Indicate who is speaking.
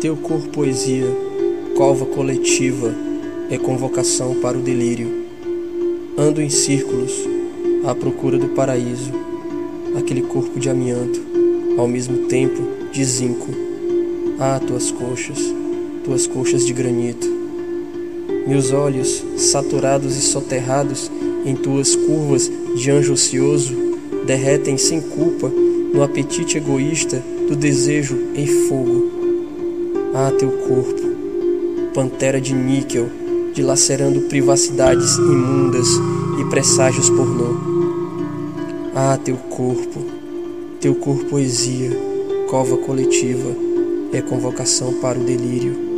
Speaker 1: teu corpo poesia, cova coletiva, é convocação para o delírio. Ando em círculos, à procura do paraíso, aquele corpo de amianto, ao mesmo tempo de zinco. Ah, tuas coxas, tuas coxas de granito. Meus olhos, saturados e soterrados em tuas curvas de anjo ocioso, derretem sem culpa no apetite egoísta do desejo em fogo. Ah, teu corpo, pantera de níquel, dilacerando privacidades imundas e presságios pornô. Ah, teu corpo, teu corpo poesia, cova coletiva, é convocação para o delírio.